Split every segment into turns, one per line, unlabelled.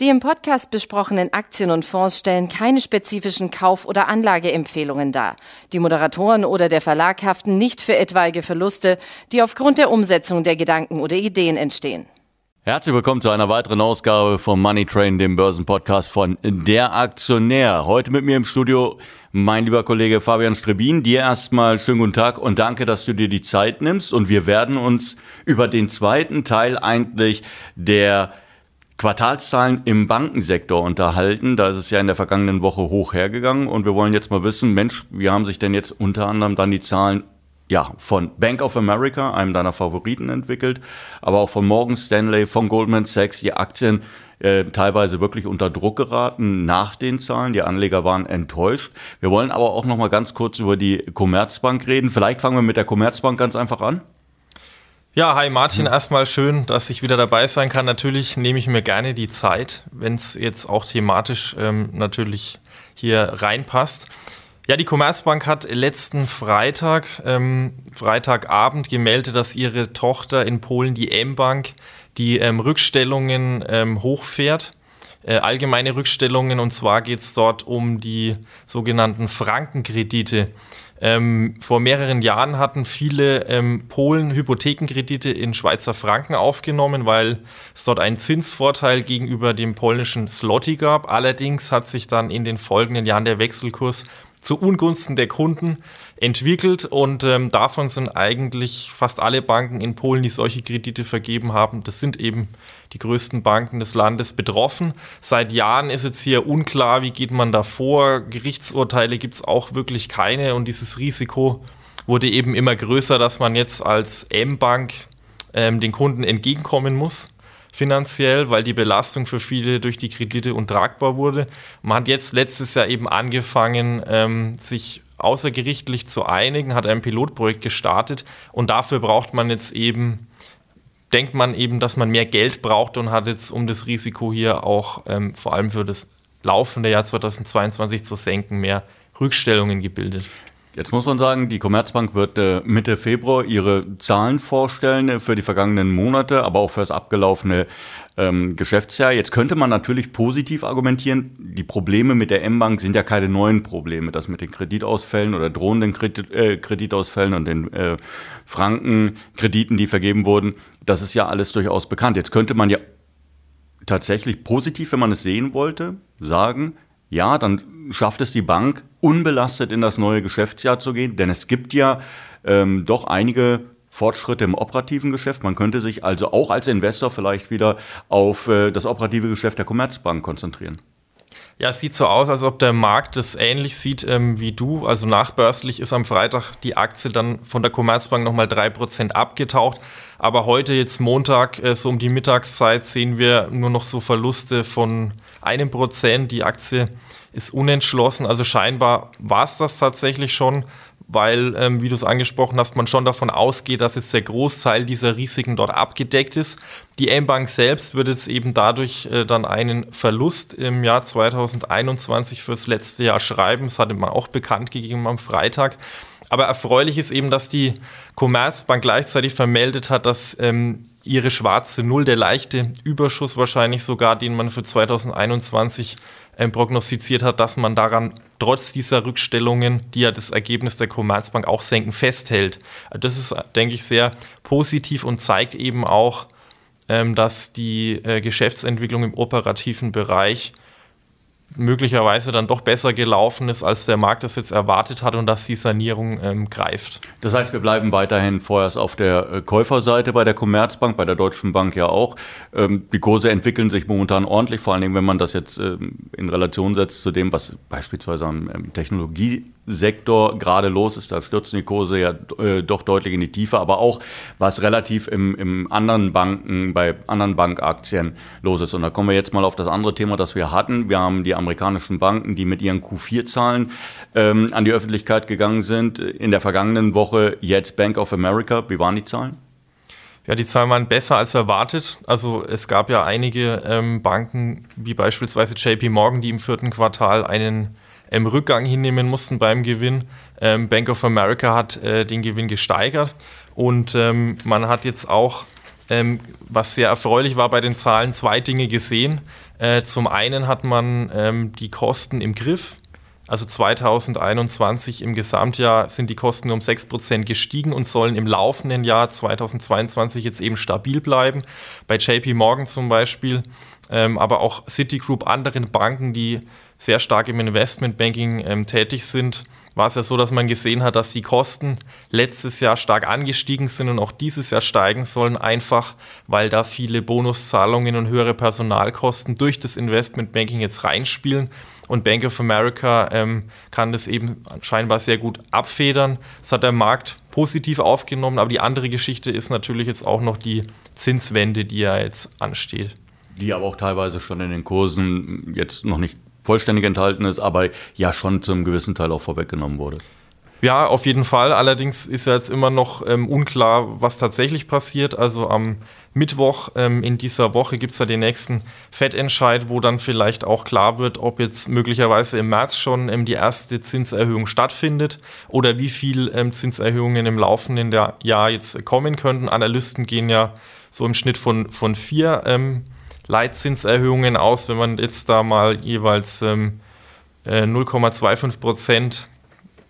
Die im Podcast besprochenen Aktien und Fonds stellen keine spezifischen Kauf- oder Anlageempfehlungen dar. Die Moderatoren oder der Verlag haften nicht für etwaige Verluste, die aufgrund der Umsetzung der Gedanken oder Ideen entstehen.
Herzlich willkommen zu einer weiteren Ausgabe vom Money Train, dem Börsenpodcast von Der Aktionär. Heute mit mir im Studio mein lieber Kollege Fabian Strebin. Dir erstmal schönen guten Tag und danke, dass du dir die Zeit nimmst. Und wir werden uns über den zweiten Teil eigentlich der Quartalszahlen im Bankensektor unterhalten. Da ist es ja in der vergangenen Woche hoch hergegangen und wir wollen jetzt mal wissen, Mensch, wie haben sich denn jetzt unter anderem dann die Zahlen ja, von Bank of America, einem deiner Favoriten, entwickelt, aber auch von Morgan Stanley, von Goldman Sachs, die Aktien äh, teilweise wirklich unter Druck geraten nach den Zahlen. Die Anleger waren enttäuscht. Wir wollen aber auch noch mal ganz kurz über die Commerzbank reden. Vielleicht fangen wir mit der Commerzbank ganz einfach an.
Ja, hi Martin, erstmal schön, dass ich wieder dabei sein kann. Natürlich nehme ich mir gerne die Zeit, wenn es jetzt auch thematisch ähm, natürlich hier reinpasst. Ja, die Commerzbank hat letzten Freitag, ähm, Freitagabend gemeldet, dass ihre Tochter in Polen, die M-Bank, die ähm, Rückstellungen ähm, hochfährt. Äh, allgemeine Rückstellungen und zwar geht es dort um die sogenannten Frankenkredite. Ähm, vor mehreren Jahren hatten viele ähm, Polen Hypothekenkredite in Schweizer Franken aufgenommen, weil es dort einen Zinsvorteil gegenüber dem polnischen Slotty gab. Allerdings hat sich dann in den folgenden Jahren der Wechselkurs zu Ungunsten der Kunden entwickelt und ähm, davon sind eigentlich fast alle Banken in Polen, die solche Kredite vergeben haben, das sind eben die größten Banken des Landes betroffen. Seit Jahren ist jetzt hier unklar, wie geht man da vor. Gerichtsurteile gibt es auch wirklich keine und dieses Risiko wurde eben immer größer, dass man jetzt als M-Bank ähm, den Kunden entgegenkommen muss finanziell, weil die Belastung für viele durch die Kredite untragbar wurde. Man hat jetzt letztes Jahr eben angefangen, ähm, sich außergerichtlich zu einigen, hat ein Pilotprojekt gestartet und dafür braucht man jetzt eben denkt man eben, dass man mehr Geld braucht und hat jetzt, um das Risiko hier auch ähm, vor allem für das laufende Jahr 2022 zu senken, mehr Rückstellungen gebildet.
Jetzt muss man sagen, die Commerzbank wird äh, Mitte Februar ihre Zahlen vorstellen äh, für die vergangenen Monate, aber auch für das abgelaufene ähm, Geschäftsjahr. Jetzt könnte man natürlich positiv argumentieren, die Probleme mit der M-Bank sind ja keine neuen Probleme. Das mit den Kreditausfällen oder drohenden Kredit, äh, Kreditausfällen und den äh, Frankenkrediten, die vergeben wurden, das ist ja alles durchaus bekannt. Jetzt könnte man ja tatsächlich positiv, wenn man es sehen wollte, sagen, ja, dann schafft es die Bank, unbelastet in das neue Geschäftsjahr zu gehen, denn es gibt ja ähm, doch einige Fortschritte im operativen Geschäft. Man könnte sich also auch als Investor vielleicht wieder auf äh, das operative Geschäft der Commerzbank konzentrieren.
Ja, es sieht so aus, als ob der Markt das ähnlich sieht ähm, wie du. Also nachbörslich ist am Freitag die Aktie dann von der Commerzbank nochmal 3% abgetaucht. Aber heute, jetzt Montag, äh, so um die Mittagszeit, sehen wir nur noch so Verluste von einem Prozent. Die Aktie ist unentschlossen. Also scheinbar war es das tatsächlich schon weil, ähm, wie du es angesprochen hast, man schon davon ausgeht, dass jetzt der Großteil dieser Risiken dort abgedeckt ist. Die M-Bank selbst wird jetzt eben dadurch äh, dann einen Verlust im Jahr 2021 fürs letzte Jahr schreiben. Das hatte man auch bekannt gegeben am Freitag. Aber erfreulich ist eben, dass die Commerzbank gleichzeitig vermeldet hat, dass ähm, ihre schwarze Null, der leichte Überschuss wahrscheinlich sogar, den man für 2021 ähm, prognostiziert hat, dass man daran trotz dieser Rückstellungen, die ja das Ergebnis der Commerzbank auch senken, festhält. Das ist, denke ich, sehr positiv und zeigt eben auch, ähm, dass die äh, Geschäftsentwicklung im operativen Bereich möglicherweise dann doch besser gelaufen ist, als der Markt das jetzt erwartet hat und dass die Sanierung ähm, greift.
Das heißt, wir bleiben weiterhin vorerst auf der äh, Käuferseite bei der Commerzbank, bei der Deutschen Bank ja auch. Ähm, die Kurse entwickeln sich momentan ordentlich, vor allen Dingen, wenn man das jetzt ähm, in Relation setzt zu dem, was beispielsweise am ähm, Technologie Sektor gerade los ist. Da stürzen die Kurse ja äh, doch deutlich in die Tiefe, aber auch was relativ im, im anderen Banken, bei anderen Bankaktien los ist. Und da kommen wir jetzt mal auf das andere Thema, das wir hatten. Wir haben die amerikanischen Banken, die mit ihren Q4-Zahlen ähm, an die Öffentlichkeit gegangen sind. In der vergangenen Woche jetzt Bank of America. Wie waren die Zahlen?
Ja, die Zahlen waren besser als erwartet. Also es gab ja einige ähm, Banken, wie beispielsweise JP Morgan, die im vierten Quartal einen ähm, Rückgang hinnehmen mussten beim Gewinn. Ähm, Bank of America hat äh, den Gewinn gesteigert und ähm, man hat jetzt auch, ähm, was sehr erfreulich war bei den Zahlen, zwei Dinge gesehen. Äh, zum einen hat man ähm, die Kosten im Griff. Also 2021 im Gesamtjahr sind die Kosten um 6% gestiegen und sollen im laufenden Jahr 2022 jetzt eben stabil bleiben. Bei JP Morgan zum Beispiel, ähm, aber auch Citigroup, anderen Banken, die sehr stark im Investmentbanking ähm, tätig sind, war es ja so, dass man gesehen hat, dass die Kosten letztes Jahr stark angestiegen sind und auch dieses Jahr steigen sollen, einfach weil da viele Bonuszahlungen und höhere Personalkosten durch das Investmentbanking jetzt reinspielen. Und Bank of America ähm, kann das eben scheinbar sehr gut abfedern. Das hat der Markt positiv aufgenommen, aber die andere Geschichte ist natürlich jetzt auch noch die Zinswende, die ja jetzt ansteht.
Die aber auch teilweise schon in den Kursen jetzt noch nicht vollständig enthalten ist, aber ja schon zum gewissen Teil auch vorweggenommen wurde.
Ja, auf jeden Fall. Allerdings ist ja jetzt immer noch ähm, unklar, was tatsächlich passiert. Also am Mittwoch ähm, in dieser Woche gibt es ja den nächsten Fettentscheid, wo dann vielleicht auch klar wird, ob jetzt möglicherweise im März schon ähm, die erste Zinserhöhung stattfindet oder wie viel ähm, Zinserhöhungen im laufenden Jahr jetzt kommen könnten. Analysten gehen ja so im Schnitt von, von vier ähm, Leitzinserhöhungen aus, wenn man jetzt da mal jeweils ähm, äh, 0,25 Prozent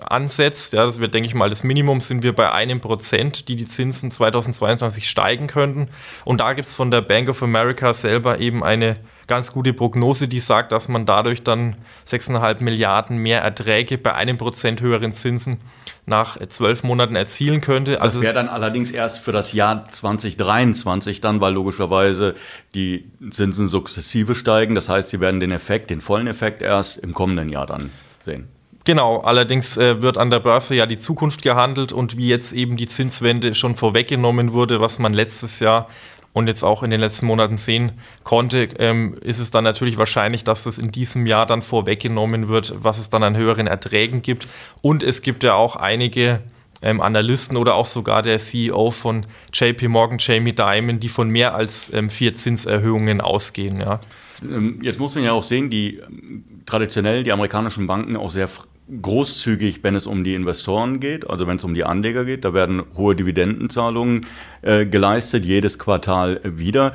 ansetzt, ja, das wird, denke ich mal, das Minimum, sind wir bei einem Prozent, die die Zinsen 2022 steigen könnten. Und da gibt es von der Bank of America selber eben eine ganz gute Prognose, die sagt, dass man dadurch dann 6,5 Milliarden mehr Erträge bei einem Prozent höheren Zinsen nach zwölf Monaten erzielen könnte.
Also das wäre dann allerdings erst für das Jahr 2023 dann, weil logischerweise die Zinsen sukzessive steigen. Das heißt, sie werden den Effekt, den vollen Effekt erst im kommenden Jahr dann sehen.
Genau, allerdings äh, wird an der Börse ja die Zukunft gehandelt und wie jetzt eben die Zinswende schon vorweggenommen wurde, was man letztes Jahr und jetzt auch in den letzten Monaten sehen konnte, ähm, ist es dann natürlich wahrscheinlich, dass das in diesem Jahr dann vorweggenommen wird, was es dann an höheren Erträgen gibt. Und es gibt ja auch einige ähm, Analysten oder auch sogar der CEO von JP Morgan, Jamie Dimon, die von mehr als ähm, vier Zinserhöhungen ausgehen. Ja.
Ähm, jetzt muss man ja auch sehen, die traditionell die amerikanischen Banken auch sehr großzügig, wenn es um die Investoren geht, also wenn es um die Anleger geht. Da werden hohe Dividendenzahlungen äh, geleistet, jedes Quartal wieder.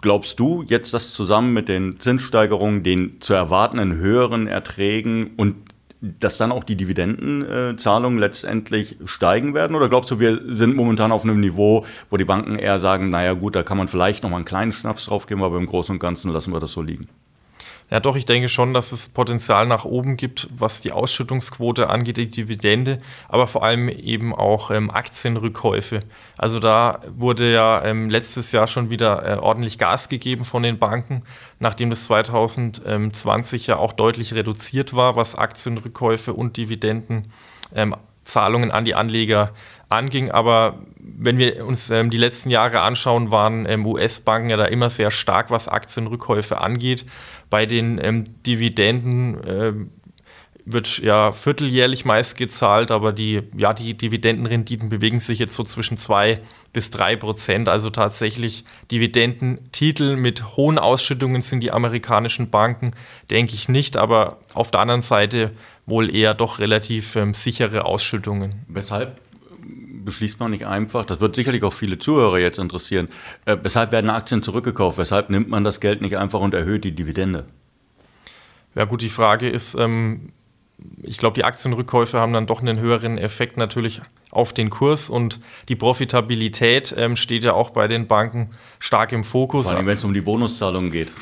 Glaubst du jetzt, dass zusammen mit den Zinssteigerungen, den zu erwartenden höheren Erträgen und dass dann auch die Dividendenzahlungen letztendlich steigen werden? Oder glaubst du, wir sind momentan auf einem Niveau, wo die Banken eher sagen, naja gut, da kann man vielleicht noch mal einen kleinen Schnaps drauf geben, aber im Großen und Ganzen lassen wir das so liegen?
Ja, doch, ich denke schon, dass es Potenzial nach oben gibt, was die Ausschüttungsquote angeht, die Dividende, aber vor allem eben auch ähm, Aktienrückkäufe. Also da wurde ja ähm, letztes Jahr schon wieder äh, ordentlich Gas gegeben von den Banken, nachdem das 2020 ja auch deutlich reduziert war, was Aktienrückkäufe und Dividendenzahlungen ähm, an die Anleger anging. Aber wenn wir uns ähm, die letzten Jahre anschauen, waren ähm, US-Banken ja da immer sehr stark, was Aktienrückkäufe angeht. Bei den ähm, Dividenden äh, wird ja vierteljährlich meist gezahlt, aber die, ja, die Dividendenrenditen bewegen sich jetzt so zwischen zwei bis drei Prozent. Also tatsächlich Dividendentitel mit hohen Ausschüttungen sind die amerikanischen Banken, denke ich nicht, aber auf der anderen Seite wohl eher doch relativ ähm, sichere Ausschüttungen.
Weshalb beschließt man nicht einfach, das wird sicherlich auch viele Zuhörer jetzt interessieren, äh, weshalb werden Aktien zurückgekauft? Weshalb nimmt man das Geld nicht einfach und erhöht die Dividende?
Ja gut, die Frage ist, ähm, ich glaube, die Aktienrückkäufe haben dann doch einen höheren Effekt natürlich auf den Kurs und die Profitabilität ähm, steht ja auch bei den Banken stark im Fokus.
Vor allem, wenn es um die Bonuszahlungen geht.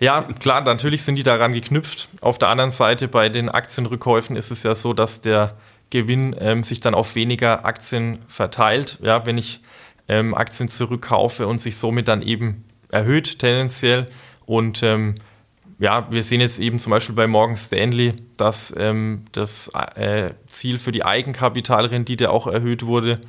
Ja, klar, natürlich sind die daran geknüpft. Auf der anderen Seite bei den Aktienrückkäufen ist es ja so, dass der Gewinn ähm, sich dann auf weniger Aktien verteilt. Ja, wenn ich ähm, Aktien zurückkaufe und sich somit dann eben erhöht tendenziell. Und ähm, ja, wir sehen jetzt eben zum Beispiel bei Morgan Stanley, dass ähm, das äh, Ziel für die Eigenkapitalrendite auch erhöht wurde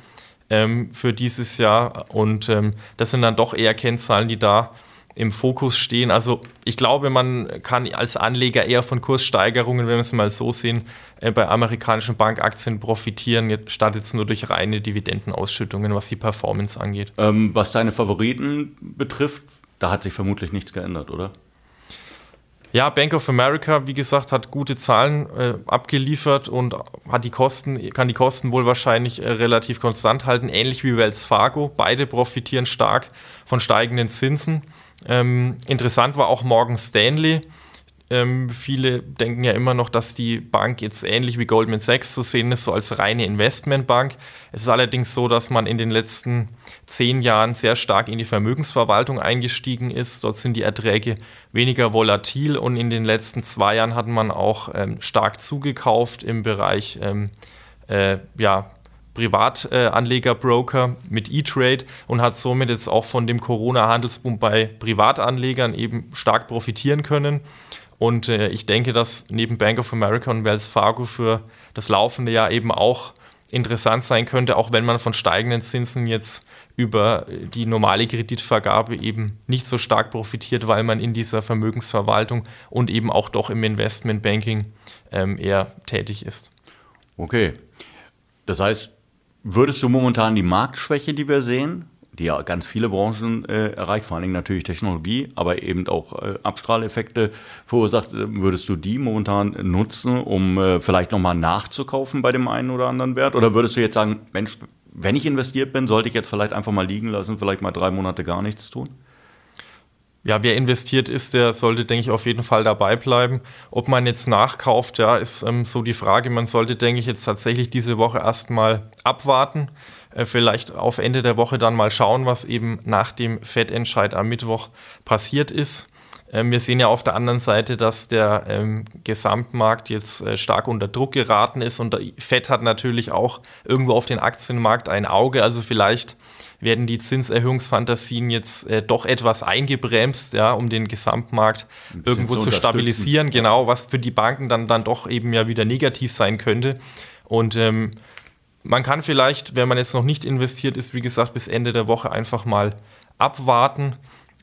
ähm, für dieses Jahr. Und ähm, das sind dann doch eher Kennzahlen, die da im Fokus stehen. Also ich glaube, man kann als Anleger eher von Kurssteigerungen, wenn wir es mal so sehen, äh, bei amerikanischen Bankaktien profitieren, statt jetzt nur durch reine Dividendenausschüttungen, was die Performance angeht.
Ähm, was deine Favoriten betrifft, da hat sich vermutlich nichts geändert, oder?
Ja, Bank of America, wie gesagt, hat gute Zahlen äh, abgeliefert und hat die Kosten, kann die Kosten wohl wahrscheinlich äh, relativ konstant halten, ähnlich wie Wells Fargo. Beide profitieren stark von steigenden Zinsen. Ähm, interessant war auch Morgan Stanley. Ähm, viele denken ja immer noch, dass die Bank jetzt ähnlich wie Goldman Sachs zu sehen ist, so als reine Investmentbank. Es ist allerdings so, dass man in den letzten zehn Jahren sehr stark in die Vermögensverwaltung eingestiegen ist. Dort sind die Erträge weniger volatil und in den letzten zwei Jahren hat man auch ähm, stark zugekauft im Bereich ähm, äh, ja, Privatanlegerbroker äh, mit E-Trade und hat somit jetzt auch von dem Corona-Handelsboom bei Privatanlegern eben stark profitieren können. Und äh, ich denke, dass neben Bank of America und Wells Fargo für das laufende Jahr eben auch interessant sein könnte, auch wenn man von steigenden Zinsen jetzt über die normale Kreditvergabe eben nicht so stark profitiert, weil man in dieser Vermögensverwaltung und eben auch doch im Investmentbanking ähm, eher tätig ist.
Okay. Das heißt, würdest du momentan die Marktschwäche, die wir sehen, die ja ganz viele Branchen äh, erreicht, vor allen Dingen natürlich Technologie, aber eben auch äh, Abstrahleffekte verursacht. Äh, würdest du die momentan nutzen, um äh, vielleicht nochmal nachzukaufen bei dem einen oder anderen Wert? Oder würdest du jetzt sagen, Mensch, wenn ich investiert bin, sollte ich jetzt vielleicht einfach mal liegen lassen, vielleicht mal drei Monate gar nichts tun?
Ja, wer investiert ist, der sollte, denke ich, auf jeden Fall dabei bleiben. Ob man jetzt nachkauft, ja, ist ähm, so die Frage. Man sollte, denke ich, jetzt tatsächlich diese Woche erstmal abwarten. Äh, vielleicht auf Ende der Woche dann mal schauen, was eben nach dem Fettentscheid am Mittwoch passiert ist. Ähm, wir sehen ja auf der anderen Seite, dass der ähm, Gesamtmarkt jetzt äh, stark unter Druck geraten ist und Fett hat natürlich auch irgendwo auf den Aktienmarkt ein Auge. Also vielleicht werden die Zinserhöhungsfantasien jetzt äh, doch etwas eingebremst, ja, um den Gesamtmarkt irgendwo zu, zu stabilisieren. Genau, was für die Banken dann, dann doch eben ja wieder negativ sein könnte. Und ähm, man kann vielleicht, wenn man jetzt noch nicht investiert ist, wie gesagt, bis Ende der Woche einfach mal abwarten.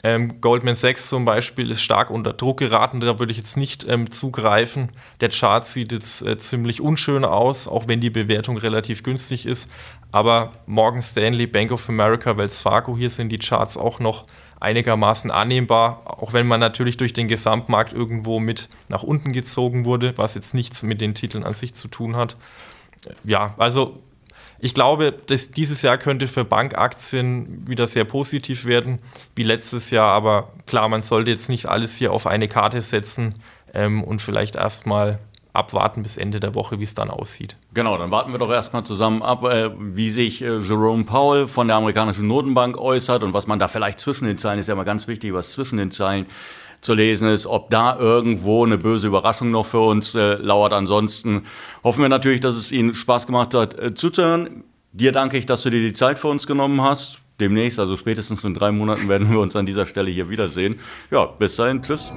Ähm, Goldman Sachs zum Beispiel ist stark unter Druck geraten, da würde ich jetzt nicht ähm, zugreifen. Der Chart sieht jetzt äh, ziemlich unschön aus, auch wenn die Bewertung relativ günstig ist. Aber Morgan Stanley, Bank of America, Wells Fargo, hier sind die Charts auch noch einigermaßen annehmbar, auch wenn man natürlich durch den Gesamtmarkt irgendwo mit nach unten gezogen wurde, was jetzt nichts mit den Titeln an sich zu tun hat. Ja, also ich glaube, dass dieses Jahr könnte für Bankaktien wieder sehr positiv werden, wie letztes Jahr. Aber klar, man sollte jetzt nicht alles hier auf eine Karte setzen ähm, und vielleicht erstmal abwarten bis Ende der Woche, wie es dann aussieht.
Genau, dann warten wir doch erstmal zusammen ab, äh, wie sich äh, Jerome Powell von der amerikanischen Notenbank äußert und was man da vielleicht zwischen den Zeilen, ist ja immer ganz wichtig, was zwischen den Zeilen zu lesen ist, ob da irgendwo eine böse Überraschung noch für uns äh, lauert. Ansonsten hoffen wir natürlich, dass es Ihnen Spaß gemacht hat, äh, zuzuhören. Dir danke ich, dass du dir die Zeit für uns genommen hast. Demnächst, also spätestens in drei Monaten, werden wir uns an dieser Stelle hier wiedersehen. Ja, bis dahin, tschüss.